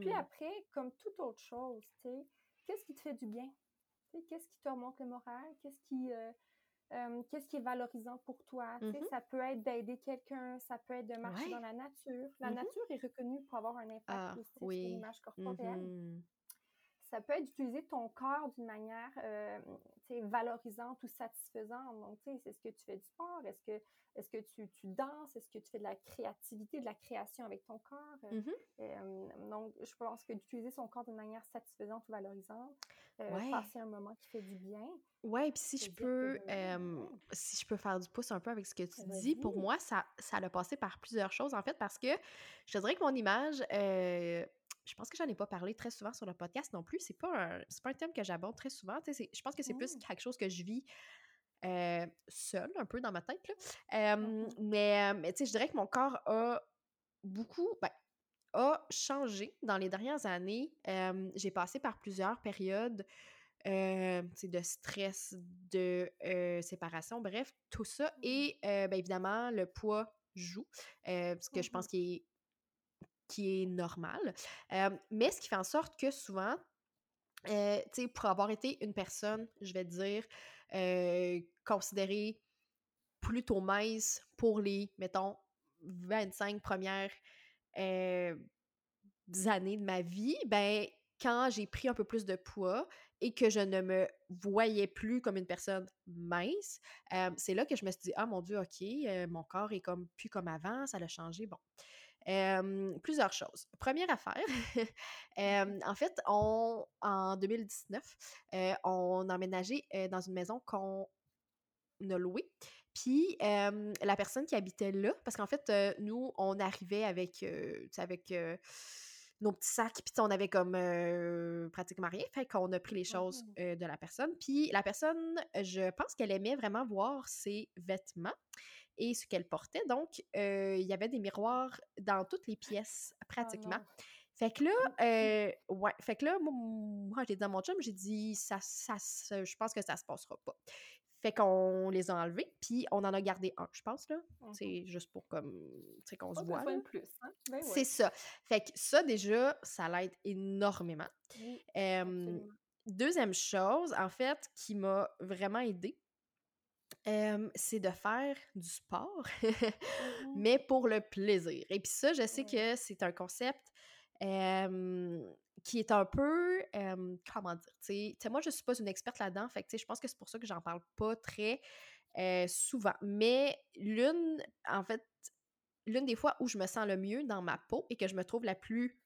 B: Puis après, comme toute autre chose, tu sais, qu'est-ce qui te fait du bien? Qu'est-ce qui te remonte le moral? Qu'est-ce qui, euh, euh, qu'est-ce qui est valorisant pour toi?
A: Mhm.
B: Ça peut être d'aider quelqu'un, ça peut être de marcher
A: Ouais.
B: dans la nature. La
A: Mhm.
B: nature est reconnue pour avoir un impact
A: Ah,
B: positif sur l'image corporelle. Ça peut être d'utiliser ton corps d'une manière euh, valorisante ou satisfaisante. Donc, tu sais, est-ce que tu fais du sport? Est-ce que, est-ce que tu, tu danses? Est-ce que tu fais de la créativité, de la création avec ton corps? Euh,
A: Mhm.
B: euh, donc, je pense que d'utiliser son corps d'une manière satisfaisante ou valorisante, euh,
A: Ouais.
B: passer un moment qui fait du bien.
A: Ouais, puis si je peux, euh, si je peux faire du pouce un peu avec ce que tu dis, pour moi, ça, ça a passé par plusieurs choses, en fait, parce que je te dirais que mon image, euh, je pense que j'en ai pas parlé très souvent sur le podcast non plus. C'est pas un, pas un thème que j'aborde très souvent. Je pense que c'est plus
B: Mm.
A: quelque chose que je vis euh, seule, un peu dans ma tête. Là. Euh,
B: Mhm.
A: Mais, mais tu sais, je dirais que mon corps a beaucoup, ben, a changé dans les dernières années. Euh, j'ai passé par plusieurs périodes euh, de stress, de euh, séparation, bref, tout ça.
B: Mhm.
A: Et euh, ben, évidemment, le poids joue, ce que je pense qui est, qui est normal. Euh, mais ce qui fait en sorte que souvent, euh, tu sais, pour avoir été une personne, je vais dire, euh, considérée plutôt mince pour les, mettons, 25 premières années de ma vie, ben, quand j'ai pris un peu plus de poids et que je ne me voyais plus comme une personne mince, c'est là que je me suis dit, ah mon Dieu, OK, mon corps est comme plus comme avant, ça a changé. Bon. Euh, plusieurs choses. Première affaire, [laughs] euh, en fait, on, en 2019, euh, on a emménagé dans une maison qu'on a louée. Puis la personne qui habitait là, parce qu'en fait, nous, on arrivait avec, avec nos petits sacs, puis on avait comme pratiquement rien, fait qu'on a pris les choses de la personne. Puis la personne, je pense qu'elle aimait vraiment voir ses vêtements et ce qu'elle portait. Donc, il y avait des miroirs dans toutes les pièces,
B: Oh
A: pratiquement. Fait que là, euh, ouais, fait que là, moi, moi, j'ai dit à mon chum, j'ai dit, ça, ça, je pense que ça se passera pas. Fait qu'on les a enlevés, puis on en a gardé un, je pense, là.
B: Mmh
A: C'est juste pour comme, tu sais, qu'on se voit, là.
B: plus, hein? Ben
A: C'est ça. Fait que ça, déjà, ça l'aide énormément.
B: Oui,
A: Euh, deuxième chose, en fait, qui m'a vraiment aidée, euh, c'est de faire du sport,
B: Mmh [laughs]
A: mais pour le plaisir. Et puis ça, je sais que c'est un concept euh, qui est un peu, euh, comment dire, tu sais, moi, je suis pas une experte là-dedans, fait que, tu sais, je pense que c'est pour ça que j'en parle pas très souvent. Mais l'une, en fait, l'une des fois où je me sens le mieux dans ma peau et que je me trouve la plus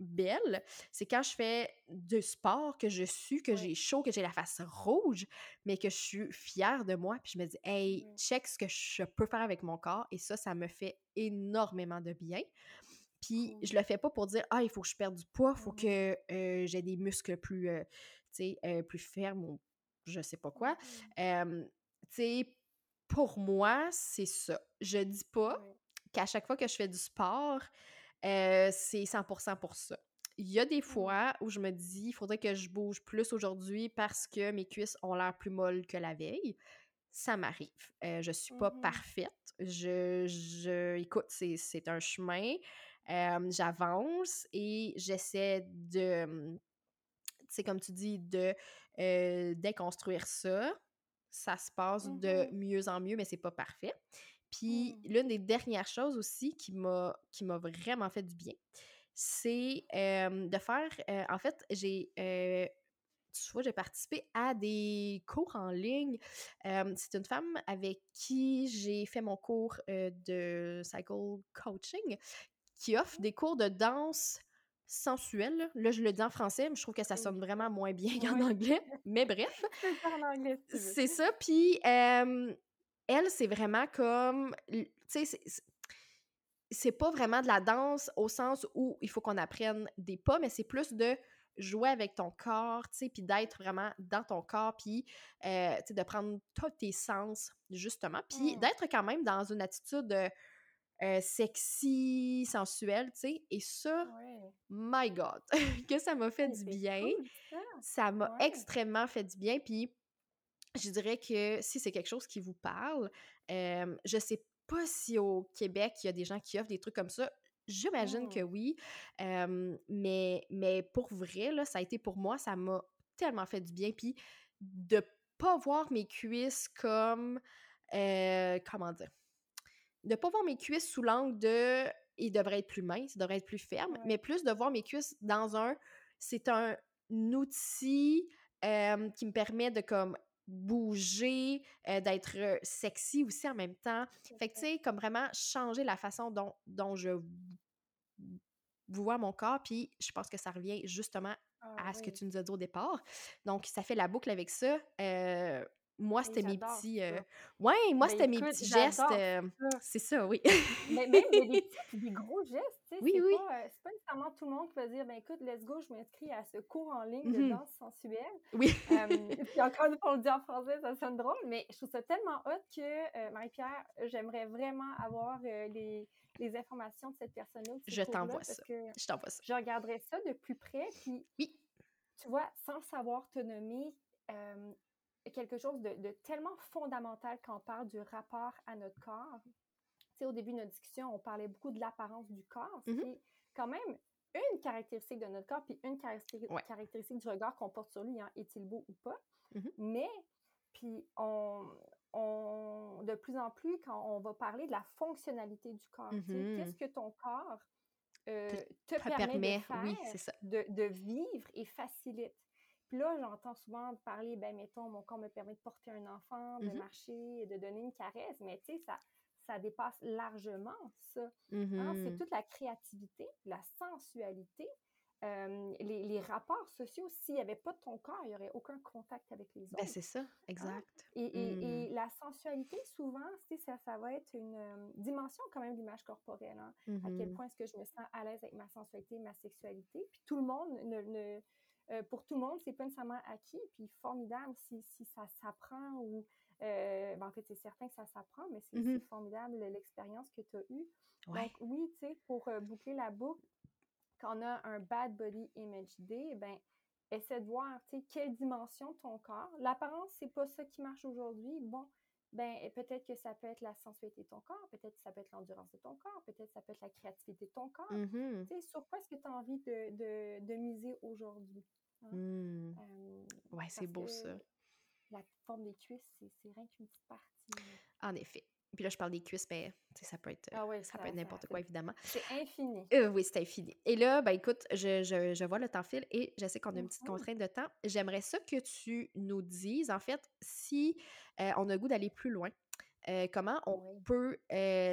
A: belle, c'est quand je fais du sport, que je sue, que j'ai chaud, que j'ai la face rouge, mais que je suis fière de moi, puis je me dis, hey, check ce que je peux faire avec mon corps, et ça, ça me fait énormément de bien. Puis je le fais pas pour dire, ah, il faut que je perde du poids, il faut que euh, j'ai des muscles plus, euh, tu sais, euh, plus fermes ou je sais pas quoi. Tu sais, pour moi, c'est ça. Je dis pas qu'à chaque fois que je fais du sport, euh, c'est 100% pour ça. Il y a des
B: Mhm.
A: fois où je me dis, il faudrait que je bouge plus aujourd'hui parce que mes cuisses ont l'air plus molles que la veille. Ça m'arrive. Euh, je suis pas
B: Mhm.
A: parfaite. Je, je écoute, c'est, c'est un chemin. Euh, j'avance et j'essaie de, tu sais, comme tu dis, de déconstruire ça. Ça se passe de mieux en mieux, mais c'est pas parfait. Puis
B: Mhm.
A: l'une des dernières choses aussi qui m'a qui m'a vraiment fait du bien, c'est euh, de faire. euh, en fait, j'ai. euh, tu vois, j'ai participé à des cours en ligne. Euh, c'est une femme avec qui j'ai fait mon cours euh, de cycle coaching qui offre des cours de danse sensuelle. Là, je le dis en français, mais je trouve que ça sonne vraiment moins bien [laughs] qu'en anglais. Mais bref, [laughs] c'est ça. Puis, euh, elle, c'est vraiment comme. Tu sais, c'est- pas vraiment de la danse au sens où il faut qu'on apprenne des pas, mais c'est plus de jouer avec ton corps, tu sais, puis d'être vraiment dans ton corps, puis, euh, tu sais, de prendre tous tes sens, justement, puis
B: Mm.
A: d'être quand même dans une attitude euh, euh, sexy, sensuelle, tu sais, et ça,
B: Ouais.
A: my God, [laughs] que ça m'a fait du bien,
B: cool, ça.
A: ça m'a
B: Ouais.
A: extrêmement fait du bien, puis je dirais que si c'est quelque chose qui vous parle, euh, je sais pas si au Québec, il y a des gens qui offrent des trucs comme ça. J'imagine que
B: Mm.
A: oui. euh, mais, mais pour vrai, là, ça a été pour moi, ça m'a tellement fait du bien. Puis de pas voir mes cuisses comme. euh, comment dire? De pas voir mes cuisses sous l'angle de. Ils devraient être plus minces, ils devraient être plus fermes,
B: Ouais.
A: mais plus de voir mes cuisses dans un. C'est un outil euh, qui me permet de comme bouger, euh, d'être euh, sexy aussi en même temps. Fait que, tu sais, comme vraiment changer la façon dont, dont je vois mon corps, puis je pense que ça revient justement
B: Ah
A: à ce que tu nous as dit au départ. Donc, ça fait la boucle avec ça. Euh, moi, c'était mes petits... euh. Ouais, moi,
B: Ben
A: c'était mes
B: écoute,
A: petits gestes... euh. C'est ça, oui.
B: Mais même des [laughs] petits des gros gestes, tu sais,
A: Oui,
B: c'est
A: oui.
B: pas, euh, c'est pas nécessairement tout le monde qui va dire, ben écoute, let's go, je m'inscris à ce cours en ligne de
A: Mhm.
B: danse sensuelle.
A: Oui.
B: Euh, [laughs] puis encore une fois, on le dit en français, ça sonne drôle, mais je trouve ça tellement hot que, Marie-Pierre, j'aimerais vraiment avoir les, les informations de cette personne-là,
A: Je t'envoie ça. Je t'envoie ça.
B: je regarderais ça de plus près, puis
A: Oui.
B: tu vois, sans savoir te nommer, euh, quelque chose de, de tellement fondamental quand on parle du rapport à notre corps. Tu sais, au début de notre discussion, on parlait beaucoup de l'apparence du corps, ce
A: Mhm.
B: qui est quand même une caractéristique de notre corps, puis une caractéristique,
A: Ouais.
B: caractéristique du regard qu'on porte sur lui, hein, est-il beau ou pas.
A: Mhm.
B: Mais, puis on, on, de plus en plus, quand on va parler de la fonctionnalité du corps,
A: Mhm.
B: qu'est-ce que ton corps euh, te permet,
A: permet,
B: de faire,
A: oui, c'est ça.
B: de, de vivre et facilite. Puis là, j'entends souvent parler, ben mettons, mon corps me permet de porter un enfant, de
A: Mhm.
B: marcher, de donner une caresse, mais tu sais, ça, ça dépasse largement ça. hein. C'est
A: Mhm.
B: toute la créativité, la sensualité, les, rapports sociaux, s'il n'y avait pas de ton corps, il n'y aurait aucun contact avec les ben, autres.
A: c'est ça, hein? exact.
B: Et, mmh. la sensualité, souvent, ça, ça va être une dimension quand même de l'image corporelle. Hein. À quel point est-ce que je me sens à l'aise avec ma sensualité, ma sexualité. Puis tout le monde ne, euh, pour tout le monde, c'est pas nécessairement acquis. Puis formidable si, si ça s'apprend ou euh, ben, en fait, c'est certain que ça s'apprend, mais c'est mmh formidable l'expérience que tu as eue. Donc, oui, tu sais, pour euh, boucler la boucle, quand on a un bad body image day, ben, essaie de voir, tu sais, quelle dimension ton corps. L'apparence, c'est pas ça qui marche aujourd'hui. Bon, ben, peut-être que ça peut être la sensualité de ton corps, peut-être que ça peut être l'endurance de ton corps, peut-être que ça peut être la créativité de ton corps. Tu sais, sur quoi est-ce que tu as envie de, de, de miser aujourd'hui?
A: Hein? Mmh. ouais, c'est beau ça.
B: La forme des cuisses, c'est rien qu'une petite partie.
A: En effet. Puis là, je parle des cuisses, mais ça peut être,
B: ah
A: ça, peut être n'importe quoi, évidemment.
B: C'est infini.
A: Euh, oui, c'est infini. Et là, ben écoute, je, je, je, vois le temps file et je sais qu'on a une petite mmh contrainte de temps. J'aimerais ça que tu nous dises, en fait, si euh, on a le goût d'aller plus loin. Euh, comment on peut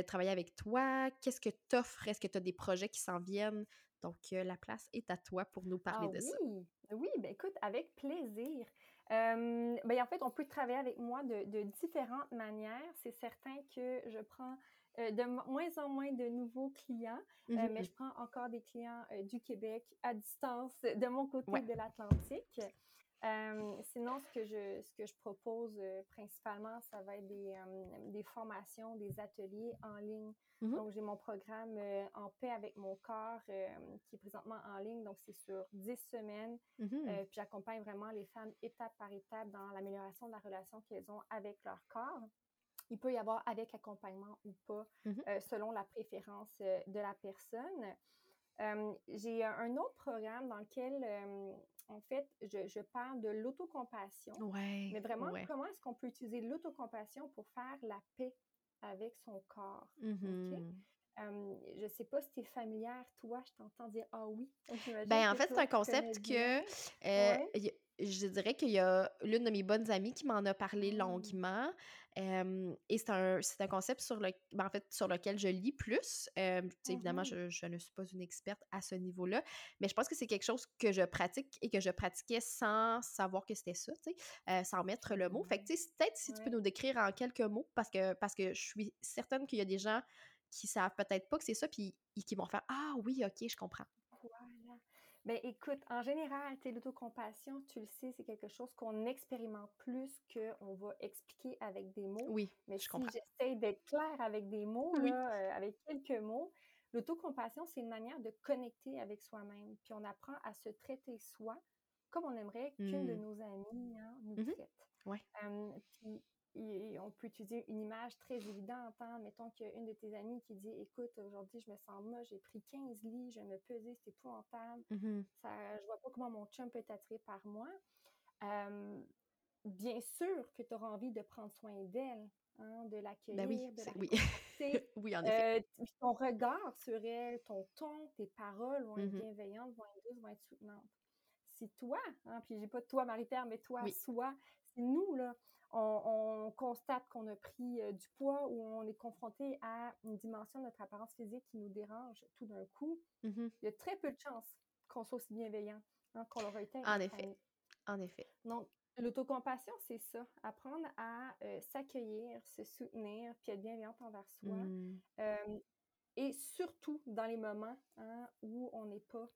A: travailler avec toi? Qu'est-ce que tu offres? Est-ce que tu as des projets qui s'en viennent? Donc, la place est à toi pour nous parler
B: ah
A: de ça.
B: Oui, ben écoute, avec plaisir. Euh, ben en fait, on peut travailler avec moi de, différentes manières. C'est certain que je prends euh, de moins en moins de nouveaux clients, euh, mmh mais je prends encore des clients du Québec à distance de mon côté de l'Atlantique. Sinon, ce que je, ce que je propose principalement, ça va être des, des, formations, des ateliers en ligne. Mmh donc, j'ai mon programme En paix avec mon corps qui est présentement en ligne. Donc, c'est sur 10 semaines. Mmh puis, j'accompagne vraiment les femmes étape par étape dans l'amélioration de la relation qu'elles ont avec leur corps. Il peut y avoir avec accompagnement ou pas, selon la préférence de la personne. j'ai un autre programme dans lequel en fait, je, parle de l'autocompassion.
A: Ouais,
B: mais vraiment, comment est-ce qu'on peut utiliser l'autocompassion pour faire la paix avec son corps?
A: Mmh
B: je ne sais pas si tu es familière, toi, je t'entends dire Ah oui. [laughs]
A: Ben, en fait, c'est un concept que euh, je dirais qu'il y a l'une de mes bonnes amies qui m'en a parlé mmh. longuement. et c'est un, un, concept sur, le, ben, en fait, sur lequel je lis plus. Évidemment, mmh je, ne suis pas une experte à ce niveau-là, mais je pense que c'est quelque chose que je pratique et que je pratiquais sans savoir que c'était ça, euh, sans mettre le mot. Fait que peut-être si tu peux nous décrire en quelques mots, parce que, parce que je suis certaine qu'il y a des gens qui savent peut-être pas que c'est ça, puis qui vont faire Ah oui, ok, je comprends.
B: Ben écoute, en général, l'autocompassion, tu le sais, c'est quelque chose qu'on expérimente plus qu'on va expliquer avec des mots.
A: Oui,
B: mais
A: je
B: si
A: comprends.
B: j'essaie d'être claire avec des mots, là, euh, avec quelques mots, l'autocompassion, c'est une manière de connecter avec soi-même. Puis on apprend à se traiter soi comme on aimerait qu'une de mmh. nos amies hein, nous
A: mmh
B: traite.
A: Ouais.
B: puis on peut utiliser une image très évidente. Hein. Mettons qu'il y a une de tes amies qui dit Écoute, aujourd'hui, je me sens moche, j'ai pris 15 lits, je vais me peser, c'est épouvantable.
A: Mmh
B: Ça, je vois pas comment mon chum peut être attiré par moi. bien sûr que tu auras envie de prendre soin d'elle, hein, de ben l'accueillir,
A: oui,
B: de la
A: oui. [laughs] oui, en effet.
B: Euh, ton regard sur elle, ton ton, tes paroles vont être mmh bienveillantes, vont être douces, vont être soutenantes. Si toi, hein, puis j'ai pas toi, Marie-Pierre, mais toi, soi, si nous, là, on, constate qu'on a pris euh, du poids ou on est confronté à une dimension de notre apparence physique qui nous dérange tout d'un coup,
A: mmh
B: il y a très peu de chances qu'on soit aussi bienveillant hein, qu'on l'aura été.
A: En effet. En effet.
B: Donc, l'autocompassion, c'est ça. Apprendre à euh, s'accueillir, se soutenir, puis être bienveillante envers soi.
A: Mmh.
B: et surtout dans les moments hein, où on n'est pas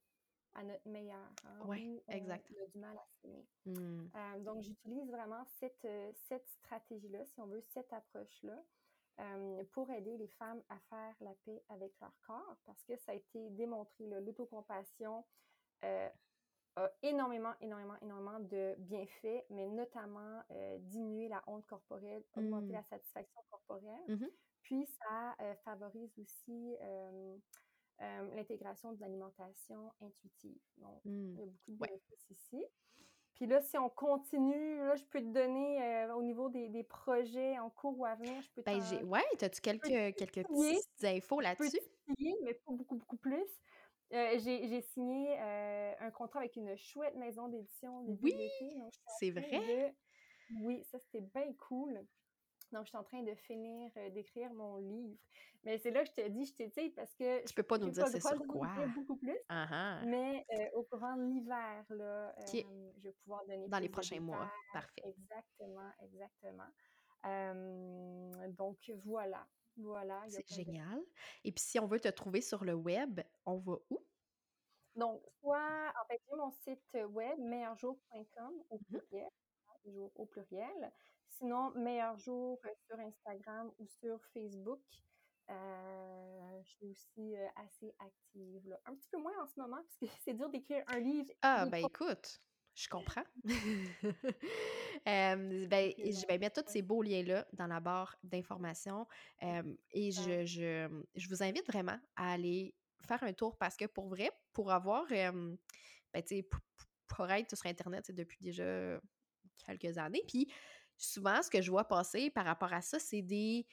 B: à notre meilleur. Hein,
A: oui, exact.
B: On a du mal à s'aimer.
A: Mmh.
B: Euh, donc, j'utilise vraiment cette, cette stratégie-là, si on veut, cette approche-là, euh, pour aider les femmes à faire la paix avec leur corps, parce que ça a été démontré, l'autocompassion a énormément, énormément, énormément de bienfaits, mais notamment diminuer la honte corporelle, augmenter mmh. la satisfaction corporelle.
A: Mmh
B: Puis, ça favorise aussi euh, l'intégration de l'alimentation intuitive. Donc,
A: mmh.
B: il y a beaucoup de bénéfices ici. Puis là, si on continue, là, je peux te donner euh, au niveau des, des, projets en cours ou à venir, je peux
A: ben, j'ai... Ouais, as-tu quelques, quelques petites infos là-dessus?
B: Signer, mais pas beaucoup, beaucoup plus. Euh, j'ai, j'ai signé un contrat avec une chouette maison d'édition
A: Oui, c'est vrai?
B: Oui, ça, c'était bien cool. Donc, je suis en train de finir euh, d'écrire mon livre. Mais c'est là que je te dis, je t'ai dit, parce que...
A: Tu peux pas nous dire c'est sur quoi?
B: beaucoup plus.
A: Uh-huh.
B: Mais euh, au courant de l'hiver, là, je vais pouvoir donner
A: Dans les prochains mois, parfait.
B: Exactement, exactement. donc voilà, voilà.
A: C'est génial. Et puis si on veut te trouver sur le web, on va où?
B: Donc, soit, en fait, j'ai mon site web, meilleurjour.com au pluriel, jour au pluriel. Sinon, meilleur jour sur Instagram ou sur Facebook. Euh, je suis aussi euh, assez active. Un petit peu moins en ce moment, parce que [laughs] c'est dur d'écrire un livre.
A: Ah, ben écoute, je comprends. [laughs] [laughs] ben, je vais mettre tous ces beaux liens-là dans la barre d'informations. et je, je, je, vous invite vraiment à aller faire un tour parce que pour vrai, pour avoir, ben, tu sais, pour, pour, être sur Internet depuis déjà quelques années, puis souvent, ce que je vois passer par rapport à ça, c'est des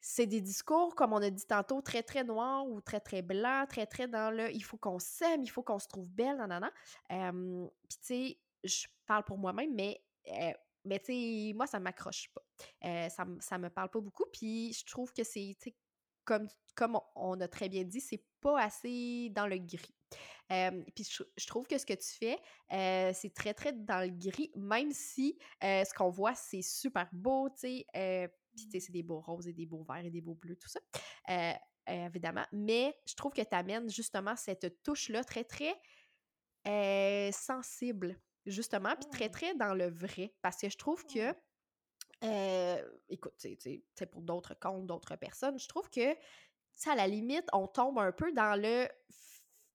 A: c'est des discours, comme on a dit tantôt, très, très noirs ou très, très blancs, très, très dans le il faut qu'on s'aime, il faut qu'on se trouve belle, nan, nan, nan. Puis, tu sais, je parle pour moi-même, mais, mais tu sais, moi, ça m'accroche pas. ça, ça me parle pas beaucoup. Puis, je trouve que c'est, comme, comme on a très bien dit, c'est pas assez dans le gris. Puis je, trouve que ce que tu fais, c'est très, très dans le gris, même si ce qu'on voit, c'est super beau, tu sais. puis, c'est des beaux roses et des beaux verts et des beaux bleus, tout ça, évidemment. Mais je trouve que tu amènes justement cette touche-là très, très sensible, justement, puis très, très dans le vrai. Parce que je trouve que euh, écoute, c'est pour d'autres comptes, d'autres personnes, je trouve que, à la limite, on tombe un peu dans le,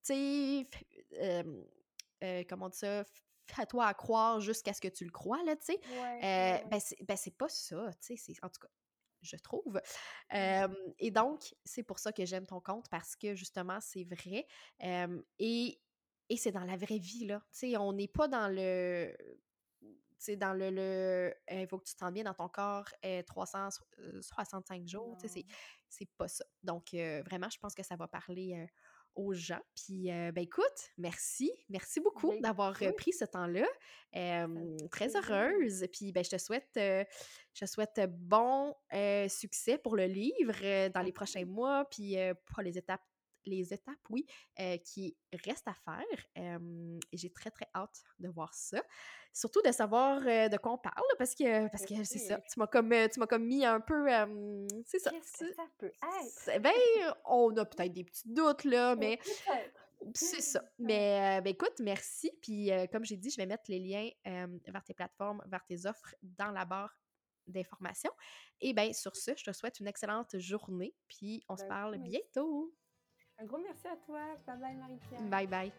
A: tu sais, euh, comment dire ça, fais-toi à croire jusqu'à ce que tu le crois, là, tu sais. Euh, ben, ben, c'est pas ça, tu sais, en tout cas, je trouve. Mmh. et donc, c'est pour ça que j'aime ton compte, parce que, justement, c'est vrai. et et c'est dans la vraie vie, là. Tu sais, on n'est pas dans le c'est dans le, le il faut que tu te bien dans ton corps 365 jours, tu sais, c'est pas ça. Donc, vraiment, je pense que ça va parler aux gens. Puis, ben écoute, merci, merci beaucoup ben, d'avoir pris ce temps-là. très heureuse. Puis, ben, je te souhaite, je souhaite bon succès pour le livre dans les prochains mois, puis pour les étapes les étapes, oui, euh, qui restent à faire. et j'ai très, très hâte de voir ça. Surtout de savoir euh, de quoi on parle, parce que, parce que c'est ça. Tu m'as comme, tu m'as comme mis un peu. c'est ça.
B: Qu'est-ce que ça peut être?
A: Ben, on a peut-être des petits doutes, là, mais. C'est ça. Mais ben, écoute, merci. Puis comme j'ai dit, je vais mettre les liens vers tes plateformes, vers tes offres dans la barre d'informations. Et bien, sur ce, je te souhaite une excellente journée. Puis on se ben, parle bientôt.
B: Un gros merci à toi. Bye bye, Marie-Pierre.
A: Bye bye.